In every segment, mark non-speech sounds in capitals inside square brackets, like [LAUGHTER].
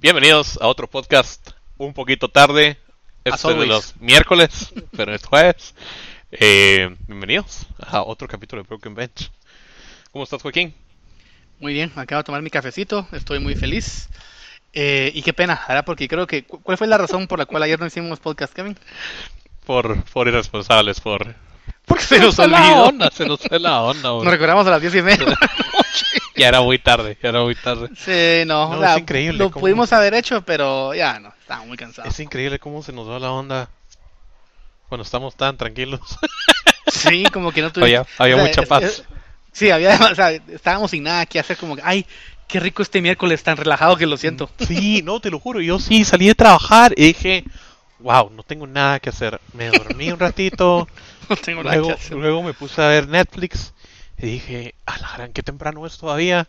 Bienvenidos a otro podcast un poquito tarde. Este de los miércoles, [LAUGHS] pero es jueves. Eh, bienvenidos a otro capítulo de Broken Bench. ¿Cómo estás, Joaquín? Muy bien, acabo de tomar mi cafecito, estoy muy feliz. Eh, y qué pena, ¿verdad? Porque creo que. cu- ¿Cuál fue la razón por la cual ayer no hicimos podcast, Kevin? Por, por irresponsables, por... Porque se nos fue la olvidó. onda, se nos fue la onda, bro. Nos recordamos a las diez y media. [LAUGHS] Ya era muy tarde, ya era muy tarde. sí, no, No, o sea, es increíble Lo cómo- pudimos haber hecho, pero ya no, estaba muy cansado. Es increíble cómo se nos va la onda cuando estamos tan tranquilos. [LAUGHS] Sí, como que no tuvimos. Había, había o sea, mucha es- paz. es- sí, había. [LAUGHS] O sea, estábamos sin nada que hacer, como que, ay, qué rico este miércoles, tan relajado que lo siento. Sí, no, te lo juro. Yo sí salí de trabajar y dije, wow, no tengo nada que hacer. Me dormí un ratito. No tengo nada luego, que hacer. luego me puse a ver Netflix y dije, a la gran, qué temprano es todavía.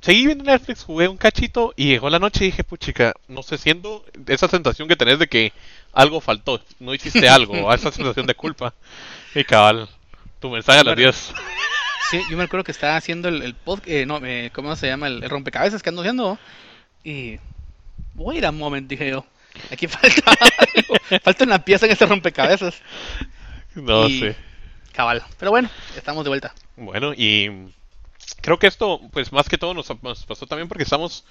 Seguí viendo Netflix, jugué un cachito y llegó la noche y dije, puchica, no sé, siento esa sensación que tenés de que algo faltó, no hiciste algo, [LAUGHS] esa sensación de culpa. Y cabal, tu mensaje a las Bueno. 10. [LAUGHS] Sí, yo me acuerdo que estaba haciendo el, el pod, eh, no, eh, ¿cómo se llama? El, el rompecabezas que ando haciendo. Y. Wait a moment, dije yo. Aquí [LAUGHS] falta algo. Falta una pieza en este rompecabezas. No sé. Cabal. Pero bueno, estamos de vuelta. Bueno, y creo que esto, pues más que todo nos, pasó también porque estamos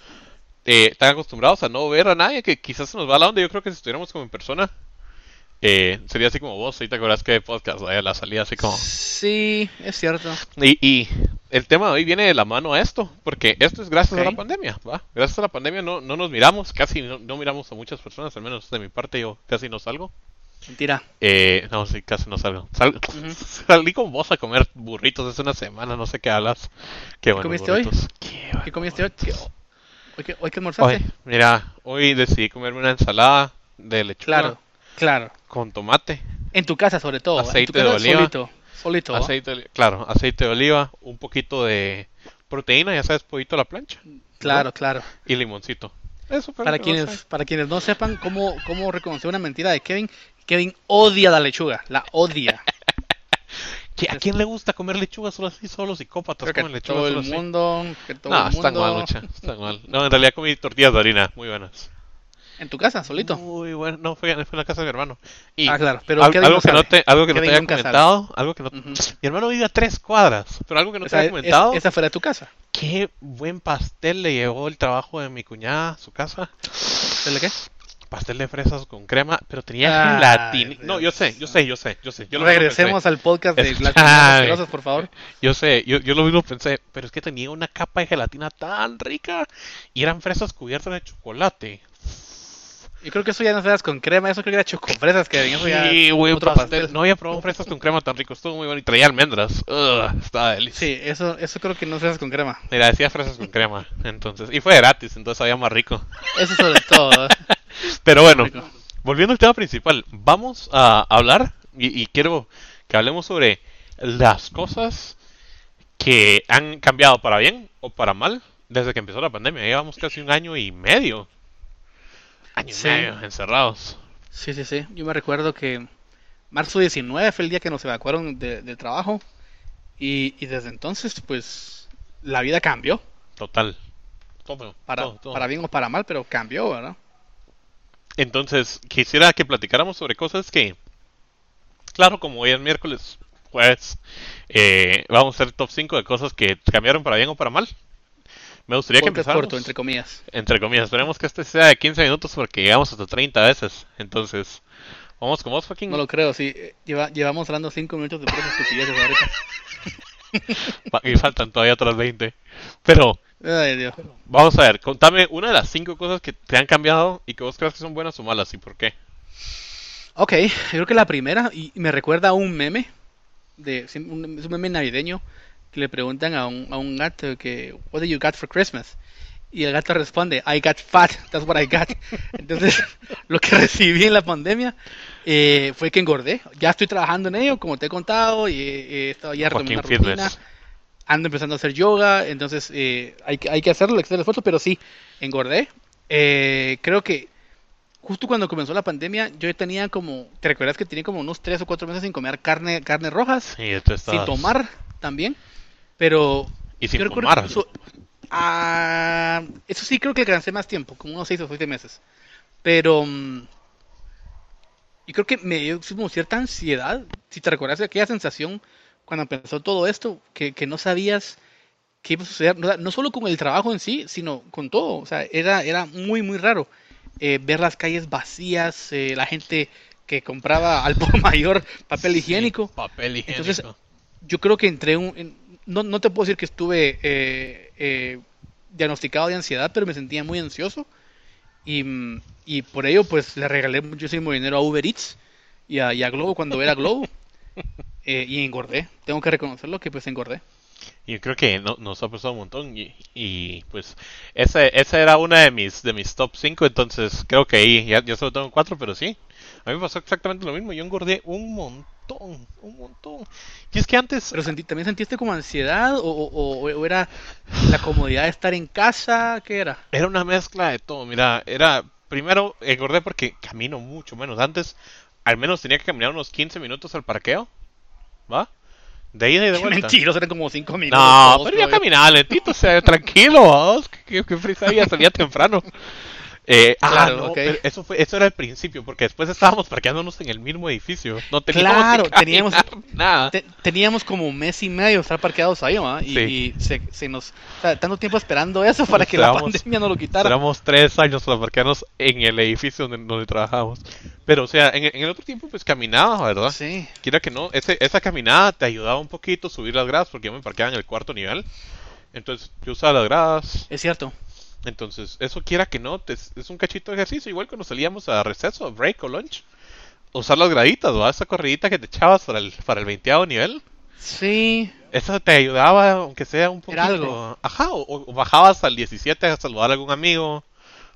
eh, tan acostumbrados a no ver a nadie que quizás se nos va la onda. Yo creo que si estuviéramos como en persona, eh, sería así como vos, ahorita te acordás que de podcast, la salida así como... Sí, es cierto. Y, y el tema de hoy viene de la mano a esto, porque esto es gracias a la pandemia, ¿va? Gracias a la pandemia no, no nos miramos, casi no, no miramos a muchas personas, al menos de mi parte yo casi no salgo. Mentira. Eh, no, sí, casi no salgo. Sal- [LAUGHS] Salí con vos a comer burritos hace una semana, no sé qué hablas. Qué buenos comiste hoy? Qué ¿Qué comiste hoy? ¿Qué- ¿Hoy qué, hoy qué Hoy, almorzaste? mira, hoy decidí comerme una ensalada de lechuga Claro, claro. con tomate, En tu casa, sobre todo. Aceite de oliva. Solito. Solito. aceite, claro, aceite de oliva, un poquito de proteína, ya sabes, pollito a la plancha Claro, claro. y limoncito. Eso Para que quienes, para quienes no sepan cómo, cómo reconocer una mentira de Kevin, Kevin odia la lechuga, la odia. [LAUGHS] ¿Qué- ¿A quién le gusta comer lechuga solo así? Solo los psicópatas comen lechuga todo solo el así. mundo, que todo No, el están mundo. mal, mucha, están mal. No, en realidad comí tortillas de harina, muy buenas. En tu casa, solito. Muy bueno, no, fue, fue en la casa de mi hermano. Y ah, claro, pero al- Kevin algo, que no sabe. te, algo que no te Kevin había nunca sabe. comentado, algo que no... Ujú. [SNIFFS] Mi hermano vive a tres cuadras, pero algo que no O te sea, había es- comentado, esa fuera de tu casa. qué buen pastel le llevó el trabajo de mi cuñada a su casa. ¿El qué? Pastel de fresas con crema, pero tenía Ay, gelatina. No, yo sé, yo sé, yo sé, yo sé. Yo Regresemos al podcast de [LAUGHS] las asquerosas, por favor. Yo sé, yo, yo lo mismo pensé, pero es que tenía una capa de gelatina tan rica y eran fresas cubiertas de chocolate. Yo creo que eso ya no se das con crema, eso creo que era chocofresas. Eso ya Sí, güey, otro pastel. pastel. No había probado fresas con crema tan rico, estuvo muy bueno y traía almendras. Ugh, estaba delicioso. Sí, eso, eso creo que no se das con crema. Mira, decía fresas con crema, entonces. Y fue gratis, entonces sabía más rico. Eso sobre todo. [LAUGHS] Pero bueno, volviendo al tema principal, vamos a hablar y, y quiero que hablemos sobre las cosas que han cambiado para bien o para mal desde que empezó la pandemia. Llevamos casi un año y medio. Año y medio encerrados. Sí, sí, sí. Yo me recuerdo que marzo 19 fue el día que nos evacuaron de- del trabajo. Y, y desde entonces, pues, la vida cambió. Total. Todo, Para, todo, todo. para bien o para mal, pero cambió, ¿verdad? Entonces, quisiera que platicáramos sobre cosas que, claro, como hoy es miércoles, jueves, eh, vamos a hacer top 5 de cosas que cambiaron para bien o para mal. Me gustaría que Podcast empezáramos, corto, entre comillas. entre comillas, esperemos que este sea de 15 minutos porque llegamos hasta 30 veces. Entonces, vamos con vos, fucking. No lo creo, sí. Eh, Lleva, llevamos hablando 5 minutos de puras estupideces ahorita. [LAUGHS] Y faltan todavía otras 20. Pero, Ay, Dios. vamos a ver, contame una de las 5 cosas que te han cambiado y que vos creas que son buenas o malas y por qué. Ok, yo creo que la primera, y me recuerda a un meme, de, es un meme navideño, que le preguntan a un, a un gato que, what did you got for Christmas? Y el gato responde, I got fat, that's what I got. [LAUGHS] Entonces, [LAUGHS] lo que recibí en la pandemia eh, fue que engordé. Ya estoy trabajando en ello, como te he contado, y he estado ya retomando una rutina. Fitness. Ando empezando a hacer yoga, entonces eh, hay, que- hay que hacerlo, hay que hacer el esfuerzo, pero sí, engordé. Eh, creo que justo cuando comenzó la pandemia, yo tenía como, ¿te recuerdas que tenía como unos tres o cuatro meses sin comer carne, carne rojas? Sí, tú Sin tomar también, pero Y sin fumar. so- Ah, eso sí creo que alcancé más tiempo, como unos 6 o 7 meses. Pero mm, yo creo que me dio como cierta ansiedad, si te recuerdas aquella sensación cuando empezó todo esto, que, que no sabías qué iba a suceder, no, no solo con el trabajo en sí, sino con todo. O sea, era, era muy, muy raro eh, ver las calles vacías, eh, la gente que compraba al por [LAUGHS] mayor papel Sí, higiénico. papel higiénico. Entonces, yo creo que entré un... en- no, no te puedo decir que estuve eh, eh, diagnosticado de ansiedad, pero me sentía muy ansioso. Y, mm, y por ello, pues, le regalé muchísimo dinero a Uber Eats y a, y a Globo cuando era Globo. [LAUGHS] Eh, y engordé. Tengo que reconocerlo que pues engordé. Yo creo que no, nos ha pasado un montón y, y, pues esa, esa era una de mis de mis top 5, entonces creo que ahí ya, ya solo tengo 4, pero sí. A mí me pasó exactamente lo mismo, yo engordé un montón, un montón. Y es que antes Pero sentí, ¿también sentiste como ansiedad? ¿O, o- o- o era la comodidad de estar en casa? ¿Qué era? era una mezcla de todo, mira, era primero engordé porque camino mucho menos. Antes al menos tenía que caminar unos 15 minutos al parqueo, ¿va? De ida y de [LAUGHS] vuelta. Mentiros, eran como cinco minutos. No, pero yo. caminaba lentito, o sea, tranquilo, vamos, que, que, que frisa había, salía temprano. [LAUGHS] Eh, ah, no, pero eso fue, eso era el principio, porque después estábamos parqueándonos en el mismo edificio, no teníamos Claro, que teníamos- nada. Te- teníamos como un mes y medio de estar parqueados ahí, ¿va? Y, Sí. y se, se nos... O sea, tanto tiempo esperando eso para que la pandemia no lo quitara. Éramos tres años para parquearnos en el edificio donde, donde trabajábamos. Pero, o sea, en, en el otro tiempo, pues caminaba, ¿verdad? Sí. Quiera que no, ese, esa caminada te ayudaba un poquito a subir las gradas, porque yo me parqueaba en el cuarto nivel. Entonces, yo usaba las gradas, Es cierto. Entonces, eso quiera que no, te- es un cachito de ejercicio, igual cuando salíamos a receso, break o lunch. Usar las graditas, ¿va? Esa corridita que te echabas para el, para el 20 nivel. Sí. Eso te ayudaba, aunque sea un poquito. Era algo. Ajá, o, o bajabas al 17 a saludar a algún amigo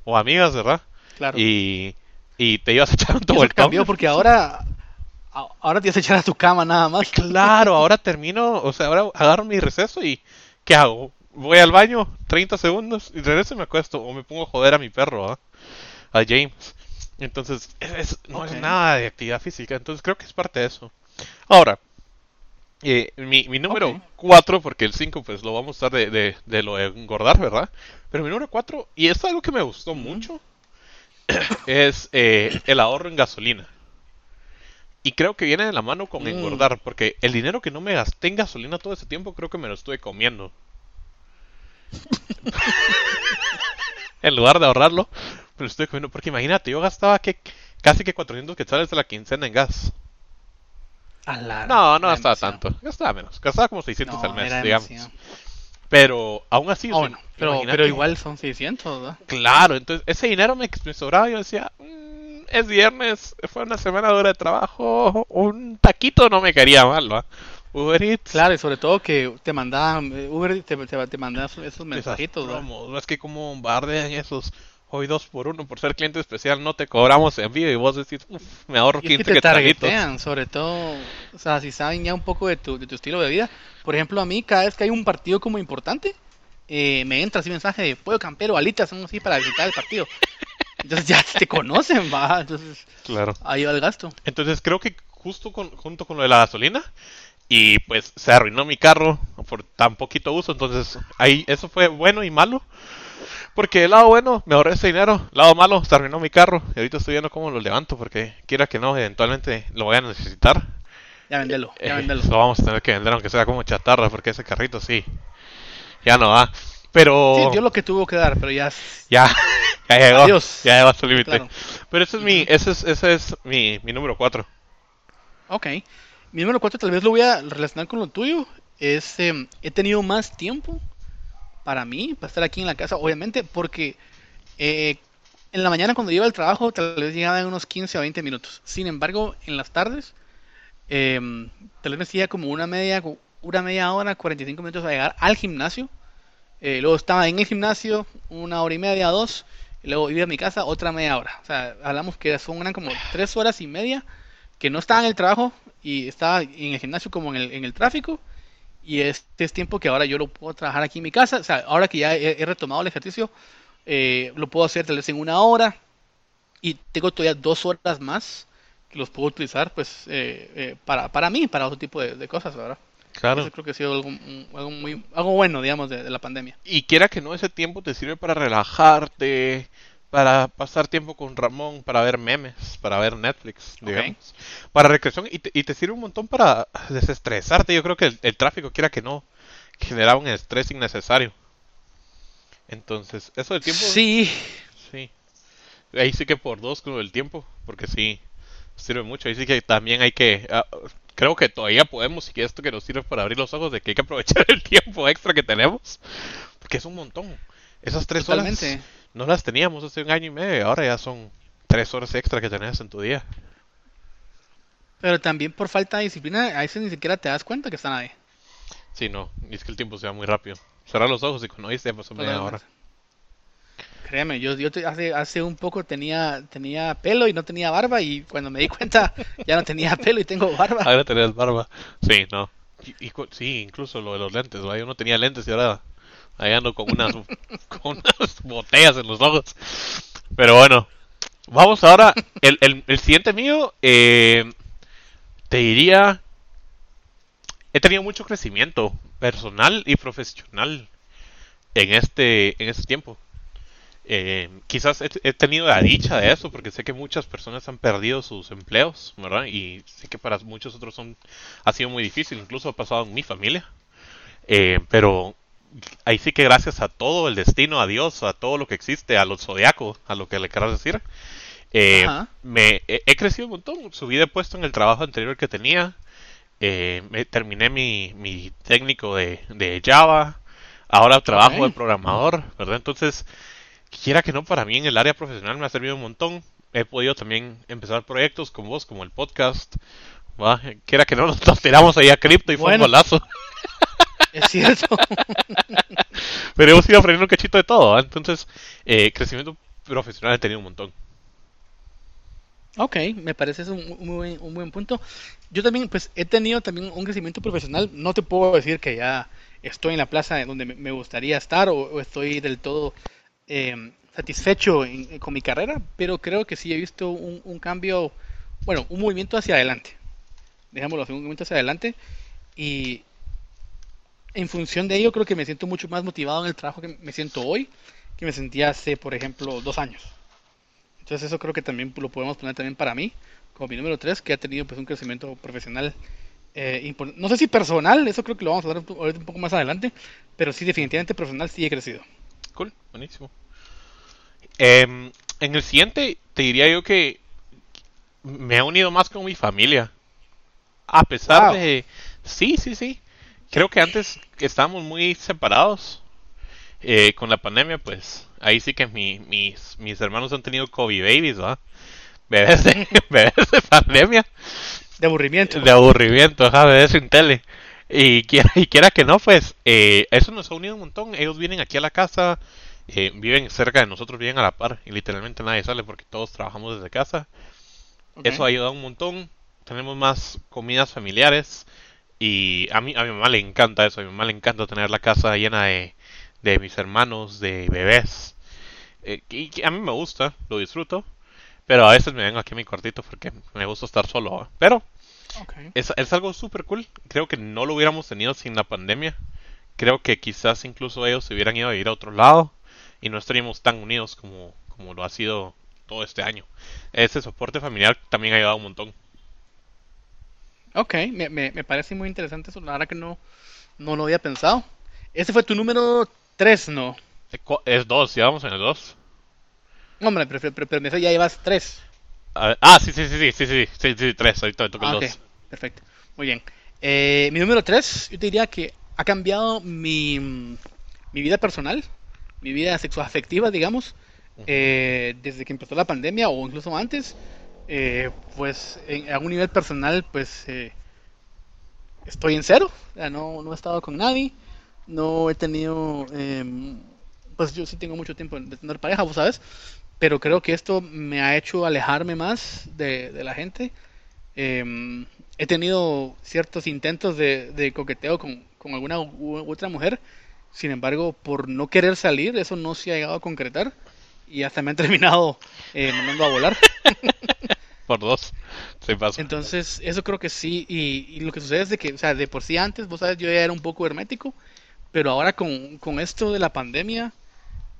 o amigas, ¿verdad? Claro. Y, y te ibas a echar un vueltón. cambió porque ahora... Ahora te vas a echar a tu cama nada más. Claro, ahora termino, o sea, ahora agarro mi receso y ¿qué hago? Voy al baño, 30 segundos, y regreso y me acuesto, o me pongo a joder a mi perro, ¿ah? a James. Entonces, es- es- no es nada de actividad física, entonces creo que es parte de eso. Ahora, eh, mi, mi número Ok. 4, porque el 5 pues lo vamos a usar de, de, de lo de engordar, ¿verdad? Pero mi número 4, y es algo que me gustó mucho, [COUGHS] es eh, el ahorro en gasolina. Y creo que viene de la mano con Mm. engordar, porque el dinero que no me gasté en gasolina todo ese tiempo creo que me lo estuve comiendo. [LAUGHS] en lugar de ahorrarlo, me lo estuve comiendo. Porque imagínate, yo gastaba que casi que 400 quetzales de la quincena en gas. La- No, no gastaba demasiado. tanto. Gastaba menos. Gastaba como 600 No, al mes, digamos. demasiado. Pero aún así, o Ah, sea, bueno, pero, pero igual son 600, ¿verdad? Claro, entonces ese dinero me, me sobraba yo decía, "Mm, es viernes, fue una semana dura de trabajo, un taquito no me caería mal, ¿va? Uber Eats, Claro, y sobre todo que te mandaban, eh, Uber te, te, te mandaba esos mensajitos, no es que como bombardean esos, hoy dos por uno, por ser cliente especial no te cobramos envío y vos decís, uff, me ahorro Y es que 15 te targetean, sobre todo, o sea, si saben ya un poco de tu, de tu estilo de vida. Por ejemplo, a mí, cada vez que hay un partido como importante, eh, me entra así mensaje de pollo campero, alitas, son así para visitar el partido. [LAUGHS] Entonces ya te conocen, va. Entonces Claro. ahí va el gasto. Entonces creo que justo con, junto con lo de la gasolina y pues se arruinó mi carro por tan poquito uso, entonces ahí eso fue bueno y malo. Porque el lado bueno me ahorré ese dinero, el lado malo se arruinó mi carro y ahorita estoy viendo cómo lo levanto porque quiera que no, eventualmente lo voy a necesitar. Ya vendelo, ya Eh, vendelo. lo vamos a tener que vender aunque sea como chatarra porque ese carrito sí, ya no va. Pero Sí, dio lo que tuvo que dar, pero ya. ya, [LAUGHS] ya llegó, Adiós. ya llegó a su límite. Claro. Pero ese es mi, ese es, ese es mi, mi número 4. Ok. Mi número 4 tal vez lo voy a relacionar con lo tuyo. Es, em, he tenido más tiempo para mí, para estar aquí en la casa, obviamente, porque eh, en la mañana cuando iba al trabajo tal vez llegaba en unos 15 o 20 minutos. Sin embargo, en las tardes, em, tal vez me hacía como una media, una media hora, 45 minutos a llegar al gimnasio. Eh, luego estaba en el gimnasio una hora y media, dos. Y luego iba a mi casa otra media hora. O sea, hablamos que son eran como tres horas y media que no estaba en el trabajo y estaba en el gimnasio como en el, en el tráfico. Y este es tiempo que ahora yo lo puedo trabajar aquí en mi casa. O sea, ahora que ya he, he retomado el ejercicio, eh, lo puedo hacer tal vez en una hora. Y tengo todavía dos horas más que los puedo utilizar pues eh, eh, para, para mí, para otro tipo de, de cosas, ¿verdad? Claro. Eso creo que ha sido algo, algo muy, algo bueno, digamos, de, de la pandemia. Y quiera que no, ese tiempo te sirve para relajarte, para pasar tiempo con Ramón, para ver memes, para ver Netflix, digamos, para recreación y te, y te sirve un montón para desestresarte. Yo creo que el, el tráfico, quiera que no, genera un estrés innecesario. Entonces, eso del tiempo, Sí, sí. Ahí sí que por dos con el tiempo, porque sí, sirve mucho. Ahí sí que también hay que... ah, creo que todavía podemos, y que esto que nos sirve para abrir los ojos, de que hay que aprovechar el [LAUGHS] tiempo extra que tenemos, porque es un montón. Esas tres totalmente. horas no las teníamos hace un año y medio, ahora ya son tres horas extra que tenés en tu día. Pero también por falta de disciplina, a veces ni siquiera te das cuenta que están ahí. Sí, no, y es que el tiempo se va muy rápido. Cerrar los ojos y cuando oíste ya pasó media hora. Créeme, yo, yo te- hace, hace un poco tenía, tenía pelo y no tenía barba y cuando me di cuenta [LAUGHS] ya no tenía pelo y tengo barba. Ahora tenés barba. Sí, no. Y, y cu- sí, incluso lo de los lentes. Yo no tenía lentes y ahora ahí ando con unas, [LAUGHS] con unas botellas en los ojos. Pero bueno, vamos ahora. El, el, el siguiente mío, eh, te diría, he tenido mucho crecimiento personal y profesional en este, en este tiempo. Eh, quizás he, he tenido la dicha de eso, porque sé que muchas personas han perdido sus empleos, ¿verdad? Y sé que para muchos otros son, ha sido muy difícil, incluso ha pasado en mi familia. Eh, pero ahí sí que gracias a todo el destino, a Dios, a todo lo que existe, a los zodiacos, a lo que le quieras decir, eh, me he, he crecido un montón. Subí de puesto en el trabajo anterior que tenía. Eh, me, terminé mi, mi técnico de, de Java. Ahora trabajo de programador, ¿verdad? Entonces, quiera que no, para mí en el área profesional me ha servido un montón. He podido también empezar proyectos con vos, como el podcast. Quiera que no, nos, tiramos ahí a cripto y fue un golazo. [LAUGHS] Es cierto. [LAUGHS] Pero hemos ido aprendiendo un cachito de todo, ¿va? Entonces, eh, crecimiento profesional he tenido un montón. Ok, me parece eso un, un buen- un buen punto. Yo también, pues, he tenido también un crecimiento profesional. No te puedo decir que ya estoy en la plaza donde me, gustaría estar o, o estoy del todo eh, satisfecho en- con mi carrera, pero creo que sí he visto un, un cambio, bueno, un movimiento hacia adelante. Dejémoslo así, un movimiento hacia adelante. Y en función de ello, creo que me siento mucho más motivado en el trabajo que me siento hoy que me sentía hace, por ejemplo, dos años. Entonces eso creo que también lo podemos poner también para mí, como mi número 3, que ha tenido pues un crecimiento profesional. eh, no sé si personal, eso creo que lo vamos a hablar un- ahorita un poco más adelante, pero sí definitivamente profesional sí he crecido. Cool, buenísimo. Em, en el siguiente, te diría yo que me he unido más con mi familia. A pesar Wow. de... Sí, sí, sí. Creo que antes estábamos muy separados. Eh, con la pandemia, pues ahí sí que mi- mis, mis hermanos han tenido COVID babies, ¿va? [LAUGHS] Bebés de, [LAUGHS] bebés de pandemia. De aburrimiento. De aburrimiento, ajá, de sin tele. Y quiera, y quiera que no, pues, eh, eso nos ha unido un montón. Ellos vienen aquí a la casa, eh, viven cerca de nosotros, viven a la par, y literalmente nadie sale porque todos trabajamos desde casa. Eso ha ayudado un montón. Tenemos más comidas familiares. Y a mí, a mi mamá le encanta eso. A mi mamá le encanta tener la casa llena de, de mis hermanos, de bebés. Eh, y a mí me gusta, lo disfruto. Pero a veces me vengo aquí a mi cuartito porque me gusta estar solo. Pero es, es algo súper cool. Creo que no lo hubiéramos tenido sin la pandemia. Creo que quizás incluso ellos se hubieran ido a ir a otro lado y no estaríamos tan unidos como, como lo ha sido todo este año. Ese soporte familiar también ha ayudado un montón. Ok, me, me, me parece muy interesante eso, la verdad que no, no lo había pensado. Ese fue tu número 3, ¿no? Eh, Es dos, ya vamos en el dos. No, hombre, pero, pero, pero dice, ya llevas 3. A ver- ah, sí, sí, sí, sí, sí, sí, sí, sí, tres. Ahorita me toca el Ah, ok, dos. perfecto. Muy bien. Eh, mi número 3, yo te diría que ha cambiado mi, mi vida personal, mi vida sexual afectiva, digamos, eh, desde que empezó la pandemia o incluso antes. Eh, pues en, a un nivel personal, pues eh, estoy en cero, sea, no, no he estado con nadie, no he tenido, em, pues yo sí tengo mucho tiempo de tener pareja, vos sabes, pero creo que esto me ha hecho alejarme más de, la gente. Em, he tenido ciertos intentos de, coqueteo con, alguna otra mujer, sin embargo, por no querer salir, eso no se ha llegado a concretar. Y hasta me han [LAUGHS] terminado eh, mandando a volar. [LAUGHS] por dos. Se pasa. Entonces, eso creo que sí. Y, y lo que sucede es de que, o sea, de por sí antes, vos sabes, yo ya era un poco hermético. Pero ahora con, con esto de la pandemia,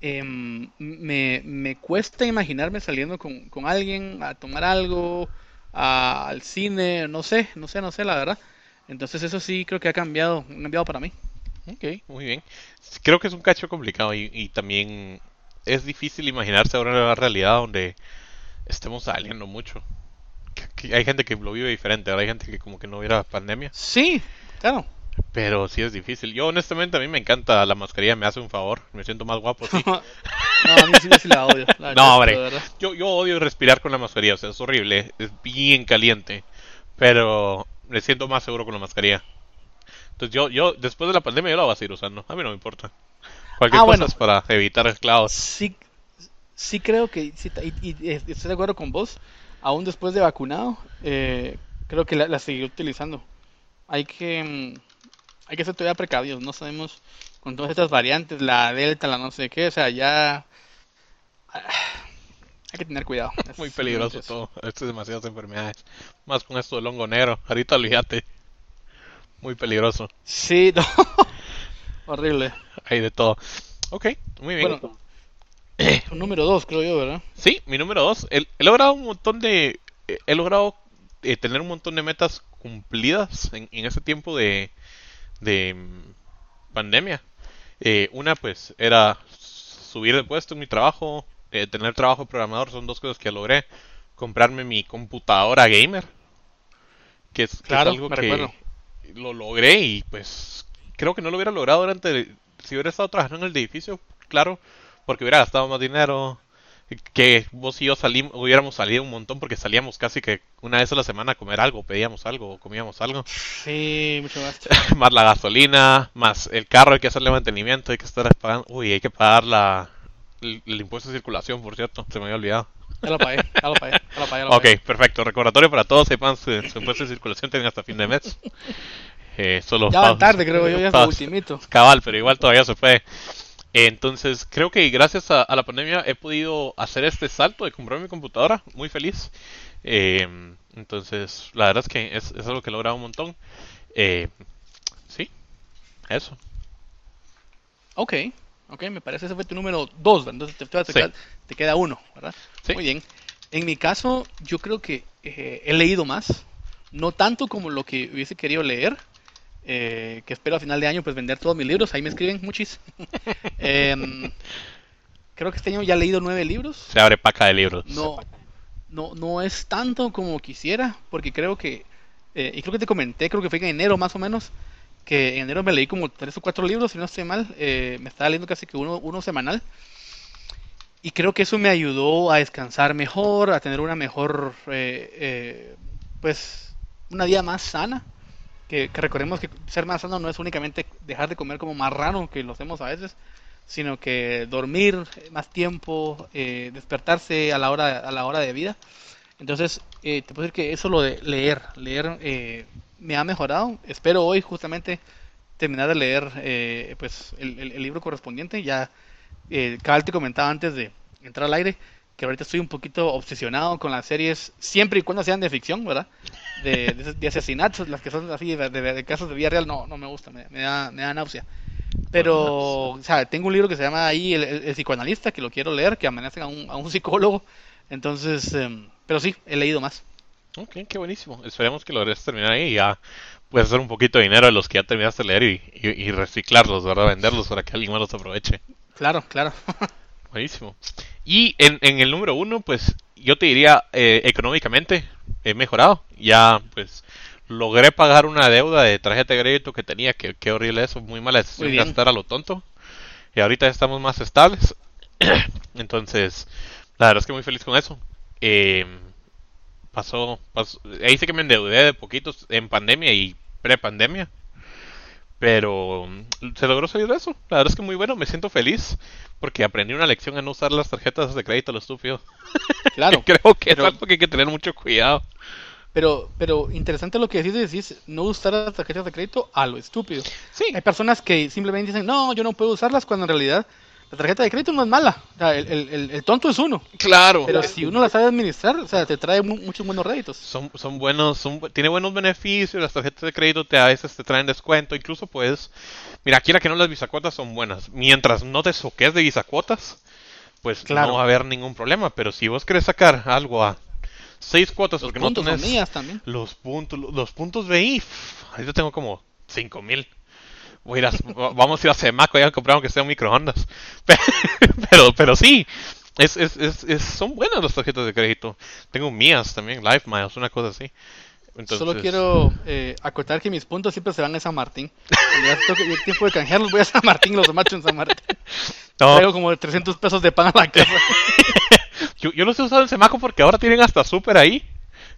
em, me, me cuesta imaginarme saliendo con, con alguien a tomar algo, a- al cine, no sé, no sé, no sé, la verdad. Entonces, eso sí creo que ha cambiado, ha cambiado para mí. Ok, muy bien. Creo que es un cacho complicado y, y también es difícil imaginarse ahora una realidad donde estemos saliendo mucho. Que- hay gente que lo vive diferente, ahora hay gente que como que no hubiera pandemia, Sí, claro. pero sí es difícil. Yo honestamente a mí me encanta la mascarilla, me hace un favor, me siento más guapo, sí. [LAUGHS] no, a mí sí, sí la odio. la [LAUGHS] No, hombre. verdad. Yo, yo odio respirar con la mascarilla, o sea, es horrible, es bien caliente, pero me siento más seguro con la mascarilla. Entonces yo, yo después de la pandemia yo la voy a seguir usando, a mí no me importa. Cualquier Ah, cosa bueno. es para evitar esclavos. Sí, sí creo que, sí, y, y, eh, estoy de acuerdo con vos, aún después de vacunado, eh, creo que la, la seguiré utilizando. Hay que, mm, hay que ser todavía precavidos, no sabemos con todas estas variantes, la delta, la no sé qué, o sea, ya ah, hay que tener cuidado. Es Muy peligroso todo. Esto es demasiadas enfermedades. Más con esto del hongo negro. Ahorita olvídate. Muy peligroso. Sí, [LAUGHS] no. Horrible. Hay de todo. Ok, muy bien. Bueno, número dos, creo yo, ¿verdad? Sí, mi número dos. He, he logrado un montón de. eh, He logrado eh, tener un montón de metas cumplidas en, en ese tiempo de, de mm, pandemia. Eh, una, pues, era subir de puesto en mi trabajo. eh, tener trabajo de programador son dos cosas que logré. Comprarme mi computadora gamer. Que es, que es Claro, algo que recuerdo. lo logré y pues creo que no lo hubiera logrado durante si hubiera estado trabajando en el edificio, claro, porque hubiera gastado más dinero, que vos y yo salimos, hubiéramos salido un montón porque salíamos casi que una vez a la semana a comer algo, pedíamos algo o comíamos algo, Sí, mucho más. [LAUGHS] más la gasolina, más el carro hay que hacerle mantenimiento, hay que estar pagando, uy, hay que pagar la el, el impuesto de circulación, por cierto, se me había olvidado. Ya lo pagué, ya lo pagué, ya lo pagué. ya lo [LAUGHS] Ok, perfecto. Recordatorio para todos, sepan su, su impuesto de circulación tienen hasta fin de mes. [LAUGHS] Eh, solo Ya van tarde, creo yo, ya es ultimito. Cabal, pero igual todavía se puede. Entonces, creo que gracias a, a la pandemia he podido hacer este salto de comprar mi computadora. Muy feliz. Eh, entonces, la verdad es que es, es algo que he logrado un montón. Eh, sí, eso. Ok, ok, me parece ese fue tu número dos, entonces te, Sí. te queda uno, ¿verdad? Sí. Muy bien. En mi caso, yo creo que eh, he leído más, no tanto como lo que hubiese querido leer, eh, que espero a final de año pues vender todos mis libros, ahí me escriben muchis. [LAUGHS] Em, creo que este año ya he leído nueve libros. Se abre paca de libros. No, no, no es tanto como quisiera, porque creo que, eh, y creo que te comenté, creo que fue en enero más o menos, que en enero me leí como tres o cuatro libros, si no estoy mal, eh, me estaba leyendo casi que uno, uno semanal, y creo que eso me ayudó a descansar mejor, a tener una mejor, eh, eh, pues, una vida más sana, que, que recordemos que ser más sano no es únicamente dejar de comer como marrano, que lo hacemos a veces, sino que dormir más tiempo, eh, despertarse a la hora a la hora de vida. Entonces, eh, te puedo decir que eso lo de leer, leer eh, me ha mejorado. Espero hoy justamente terminar de leer eh, pues el, el- el libro correspondiente. Ya, eh, cabal te comentaba antes de entrar al aire que ahorita estoy un poquito obsesionado con las series, siempre y cuando sean de ficción, ¿verdad? De, de, de asesinatos, las que son así de, de- casos de vida real, no, no me gusta, me, me da, me da náusea. Pero, o sea, tengo un libro que se llama ahí El, el- el psicoanalista, que lo quiero leer, que amenazan a un, a un psicólogo. Entonces, em, pero sí, he leído más. Ok, qué buenísimo. Esperemos que logres terminar ahí y ya puedes hacer un poquito de dinero de los que ya terminaste de leer y, y- y reciclarlos, ¿verdad? Venderlos para que alguien más los aproveche. Claro, claro. [LAUGHS] Buenísimo. Y en, en el número uno, pues yo te diría, eh, económicamente he mejorado. Ya, pues, logré pagar una deuda de tarjeta de crédito que tenía, que qué horrible eso, muy mala decisión gastar a lo tonto. Y ahorita estamos más estables. [COUGHS] Entonces, la verdad es que muy feliz con eso. Eh, pasó, pasó, ahí sí que me endeudé de poquitos en pandemia y pre-pandemia. Pero mm, se logró salir de eso. La verdad es que muy bueno, me siento feliz porque aprendí una lección a no usar las tarjetas de crédito a lo estúpido. [LAUGHS] Claro. Creo que pero- es algo que hay que tener mucho cuidado. Pero, pero interesante lo que decís, decís no usar las tarjetas de crédito a lo estúpido. Sí, Hay personas que simplemente dicen, no, yo no puedo usarlas, cuando en realidad la tarjeta de crédito no es mala. O sea, el, el- el- tonto es uno. Claro. Pero si uno la sabe administrar, o sea, te trae mu- muchos buenos réditos. Son, son buenos, son, tiene buenos beneficios, las tarjetas de crédito te a veces te traen descuento, incluso puedes, mira, aquí la que no las bisacuotas son buenas, mientras no te soques de bisacuotas, pues Claro. no va a haber ningún problema, pero si vos querés sacar algo a seis cuotas Los porque no tenés también. los puntos, los puntos BI, ahí yo tengo como cinco mil. Voy a ir a- vamos a ir a Semaco ya a comprar aunque sea un microondas. [LAUGHS] Pero, pero sí, es, es, es, son buenas las tarjetas de crédito. Tengo mías también, Life Miles, una cosa así. Entonces, Solo quiero eh, acotar que mis puntos siempre se van a San Martín. [LAUGHS] Ya toque el tiempo de canjearlos, voy a San Martín y los macho en San Martín. No, Traigo como 300 pesos de pan a la [LAUGHS] casa. yo, yo los he usado en Semaco porque ahora tienen hasta súper ahí.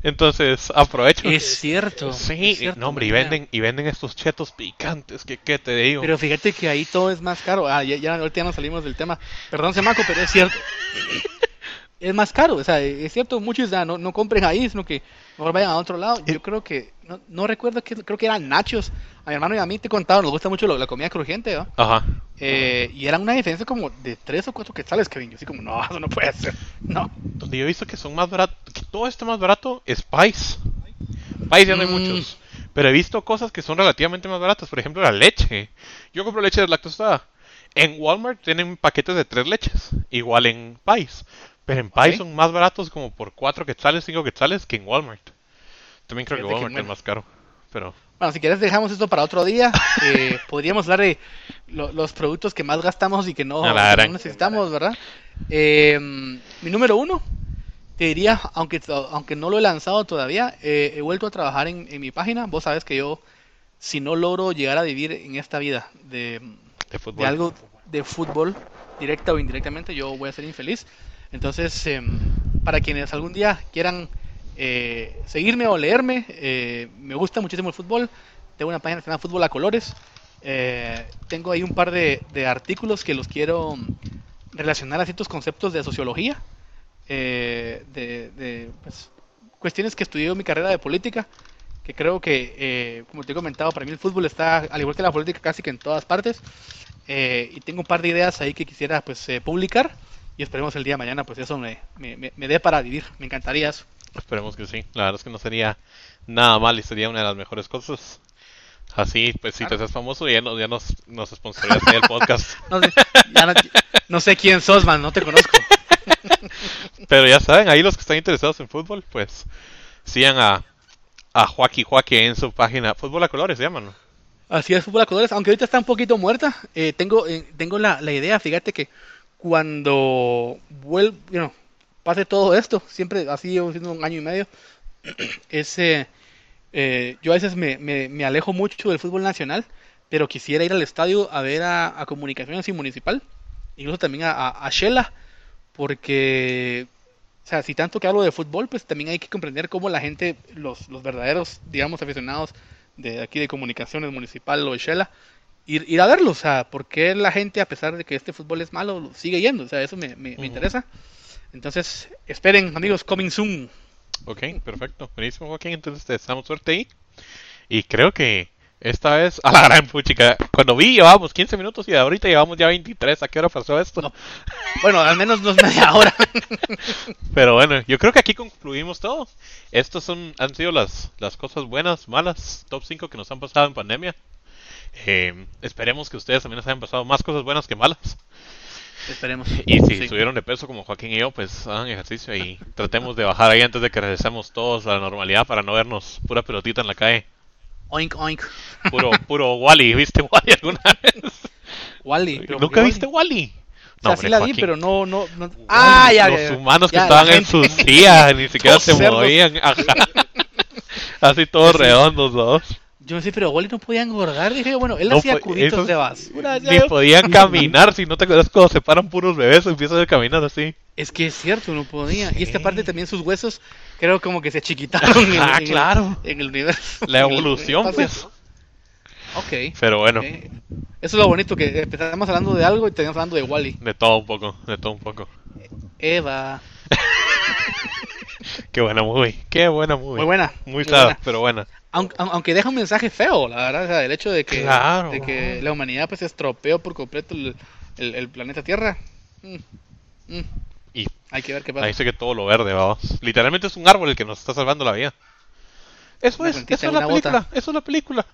Entonces, aprovecho. Es cierto. Sí, es cierto, no, hombre, y venden, y venden estos chetos picantes, que qué te digo. Pero fíjate que ahí todo es más caro. Ah, ya, ya ahorita ya nos salimos del tema. Perdón, Semaco, pero es cierto. [LAUGHS] Es más caro, o sea, es cierto, muchos ya no, no compren ahí, sino que mejor vayan a otro lado. Yo creo que, no, no recuerdo que, creo que eran nachos. A mi hermano y a mí te contaban, nos gusta mucho lo- la comida crujiente, ¿no? Ajá. Eh, y eran una diferencia como de 3 o 4 quetzales, Kevin. Yo así como, no, [LAUGHS] eso no puede ser. No. Donde yo he visto que son más baratos, que todo esto más barato es Pies. Pies ya no hay Mm. muchos. Pero he visto cosas que son relativamente más baratas. Por ejemplo, la leche. Yo compro leche deslactosada. En Walmart tienen paquetes de tres leches. Igual en Pies. Pero en Pies Ok. son más baratos como por 4 quetzales, 5 quetzales que en Walmart. También creo que Fíjate que Walmart es bueno. más caro. Pero Bueno, si quieres dejamos esto para otro día. [LAUGHS] Eh, podríamos hablar de lo- los productos que más gastamos y que no, la que no necesitamos, ¿verdad? Eh, mi número uno, te diría, aunque, aunque no lo he lanzado todavía, eh, he vuelto a trabajar en, en mi página. Vos sabes que yo, si no logro llegar a vivir en esta vida de, de de algo de fútbol, directa o indirectamente, yo voy a ser infeliz. Entonces, em, para quienes algún día quieran eh, seguirme o leerme, eh, me gusta muchísimo el fútbol. Tengo una página que se llama Fútbol a Colores. Eh, tengo ahí un par de, artículos que los quiero mm, relacionar a ciertos conceptos de sociología, de, pues, cuestiones que estudié en mi carrera de política, que creo que, como te he comentado, para mí el fútbol está, al igual que la política, casi que en todas partes. Y tengo un par de ideas ahí que quisiera pues publicar y esperemos el día de mañana pues eso me, me, me- me dé para vivir. Me encantaría eso. Esperemos que sí. La verdad es que no sería nada mal y sería una de las mejores cosas. Así, pues si te haces famoso, ya, no- ya nos, nos sponsorías el podcast. [LAUGHS] No sé, ya no, no sé quién sos, man, no te conozco. [LAUGHS] Pero ya saben, ahí los que están interesados en fútbol, pues sigan a, a Joaquín Joaquín en su página. Fútbol a colores se llaman. Así es, fútbol a colores, aunque ahorita está un poquito muerta, eh, tengo, eh, tengo la, la idea, fíjate que cuando vuelva, bueno, pase todo esto, siempre así siendo un año y medio, [CLEARS THROAT] es, eh, eh, yo a veces me, me, me alejo mucho del fútbol nacional, pero quisiera ir al estadio a ver a, a Comunicaciones y Municipal, incluso también a, a, a Shela, porque, o sea, si tanto que hablo de fútbol, pues también hay que comprender cómo la gente, los, los verdaderos, digamos, aficionados de aquí de Comunicaciones Municipal o de Shela, ir, ir a verlo, o sea, ¿por qué la gente, a pesar de que este fútbol es malo, lo sigue yendo? O sea, eso me, me, interesa. Entonces, esperen, amigos, coming soon. Ok, perfecto. Buenísimo, Joaquín. Entonces te deseamos suerte ahí. Y creo que esta vez, [LAUGHS] a la gran puchica, cuando vi llevábamos 15 minutos y ahorita llevamos ya 23. ¿A qué hora pasó esto? No. Bueno, al menos no es media hora. [LAUGHS] Pero bueno, yo creo que aquí concluimos todo. Estos son, han sido las, las cosas buenas, malas, top 5 que nos han pasado en pandemia. Eh, esperemos que ustedes también les hayan pasado más cosas buenas que malas. Esperemos. Y si Sí. subieron de peso como Joaquín y yo, pues hagan ejercicio y tratemos de bajar ahí antes de que regresemos todos a la normalidad para no vernos pura pelotita en la calle. Oink, oink. Puro, [LAUGHS] puro Wally, ¿viste Wally alguna vez? Wally. pero ¿por ¿Nunca viste Wally? O sea, hombre, sí la vi, Joaquín. pero no, no, no. Ah, ya, Los ya, ya. humanos que estaban en sus sillas, ni siquiera se movían. Ajá. [LAUGHS] Así todos redondos, dos. Yo no sé, pero Wally no podía engordar. Dije, bueno, él No hacía cubitos de basura. ya. Ni podían [LAUGHS] caminar, si no te acuerdas cuando se paran puros bebés, empiezan a caminar así. Es que es cierto, no podía. Y es que aparte también sus huesos, creo como que se chiquitaron. [LAUGHS] en, Ah, en el- claro. en el universo. La evolución, pues. Ok. Pero bueno. Eso es lo bonito, que empezamos hablando de algo y terminamos hablando de Wally. de todo un poco, de todo un poco. Eva. [LAUGHS] Qué buena movie, qué buena movie. Muy buena. Muy sad, buena. pero buena. Aunque, aunque deja un mensaje feo, la verdad, o sea, el hecho de que, Claro. de que la humanidad pues estropeó por completo el, el, el planeta Tierra. Mm, mm. Y Hay que ver qué ahí pasa. dice que todo lo verde, vamos. Literalmente es un árbol el que nos está salvando la vida. Eso Una es, eso es la una bota. película, eso es la película.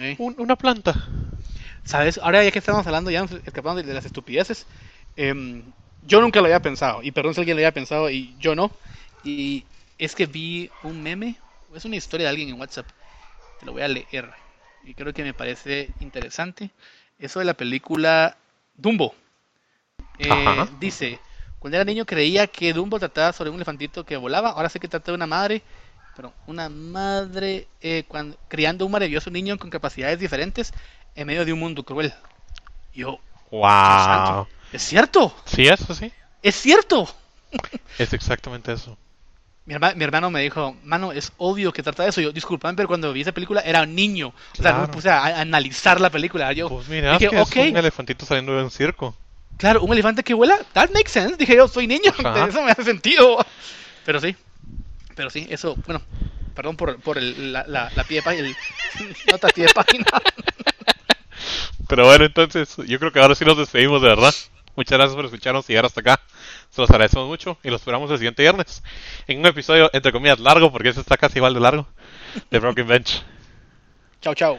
Eh. Un- una planta. ¿Sabes? Ahora ya que estamos hablando, ya escapando de las estupideces, em, yo nunca lo había pensado, y perdón si alguien lo había pensado y yo no, y es que vi un meme, es una historia de alguien en WhatsApp, te lo voy a leer, y creo que me parece interesante, eso de la película Dumbo. Eh, dice, cuando era niño creía que Dumbo trataba sobre un elefantito que volaba, ahora sé que trata de una madre, pero una madre eh, cuan- criando un maravilloso niño con capacidades diferentes en medio de un mundo cruel. Yo, Wow. es cierto, Sí, eso sí. es cierto. Es exactamente eso. Mi, herma- mi hermano me dijo, mano, es obvio que trata de eso. Yo, disculpame, pero cuando vi esa película era un niño. O sea, no me puse a, a analizar la película. Yo, Pues mira, dije, que ok, es un elefantito saliendo de un circo. claro, un elefante que vuela, that makes sense. Dije yo, soy niño, Ajá. [LAUGHS] eso me hace sentido. Pero sí, pero sí, eso, bueno, perdón por, por el, la, la, la pie de página, el, [LAUGHS] nota pie de página. [LAUGHS] Pero bueno, entonces yo creo que ahora sí nos despedimos de verdad. Muchas gracias por escucharnos y llegar hasta acá. Se los agradecemos mucho y los esperamos el siguiente viernes en un episodio entre comillas largo porque este está casi igual de largo de Broken Bench. Chao, chao.